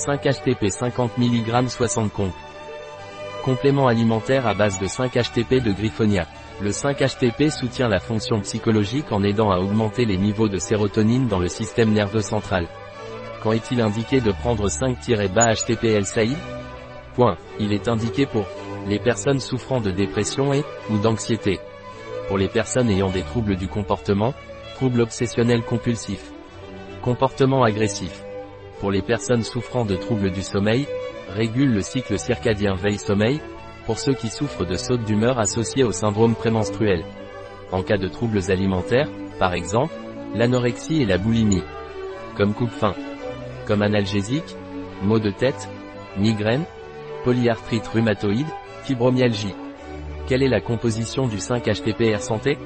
5 HTP 50 mg 60 comp. Complément alimentaire à base de 5 HTP de Griffonia. Le 5-HTP soutient la fonction psychologique en aidant à augmenter les niveaux de sérotonine dans le système nerveux central. Quand est-il indiqué de prendre 5-bas HTP L-Saïd Point. Il est indiqué pour les personnes souffrant de dépression et ou d'anxiété. Pour les personnes ayant des troubles du comportement, troubles obsessionnels compulsifs, comportement agressif. Pour les personnes souffrant de troubles du sommeil, régule le cycle circadien veille-sommeil, pour ceux qui souffrent de sautes d'humeur associées au syndrome prémenstruel. En cas de troubles alimentaires, par exemple, l'anorexie et la boulimie. Comme coupe-faim. Comme analgésique, maux de tête, migraine, polyarthrite rhumatoïde, fibromyalgie. Quelle est la composition du 5-HTP Santé?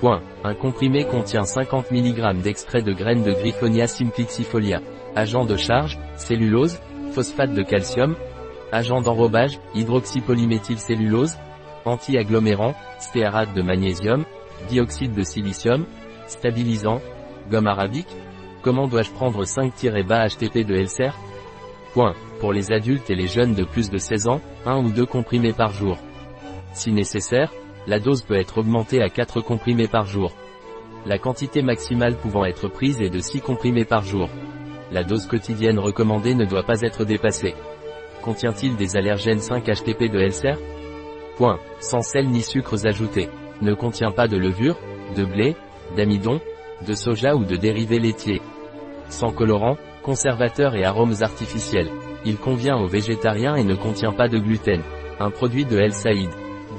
Point. Un comprimé contient 50 mg d'extrait de graines de Griffonia simplixifolia. Agent de charge, cellulose, phosphate de calcium, agent d'enrobage, hydroxypolyméthylcellulose, anti-agglomérant, stéarate de magnésium, dioxyde de silicium, stabilisant, gomme arabique. Comment dois-je prendre 5-bas HTP de Elser Point. Pour les adultes et les jeunes de plus de 16 ans, 1 ou 2 comprimés par jour. Si nécessaire, la dose peut être augmentée à 4 comprimés par jour. La quantité maximale pouvant être prise est de 6 comprimés par jour. La dose quotidienne recommandée ne doit pas être dépassée. Contient-il des allergènes 5-HTP de Elser Point. Sans sel ni sucres ajoutés. Ne contient pas de levure, de blé, d'amidon, de soja ou de dérivés laitiers. Sans colorant, conservateur et arômes artificiels. Il convient aux végétariens et ne contient pas de gluten. Un produit de El Saïd.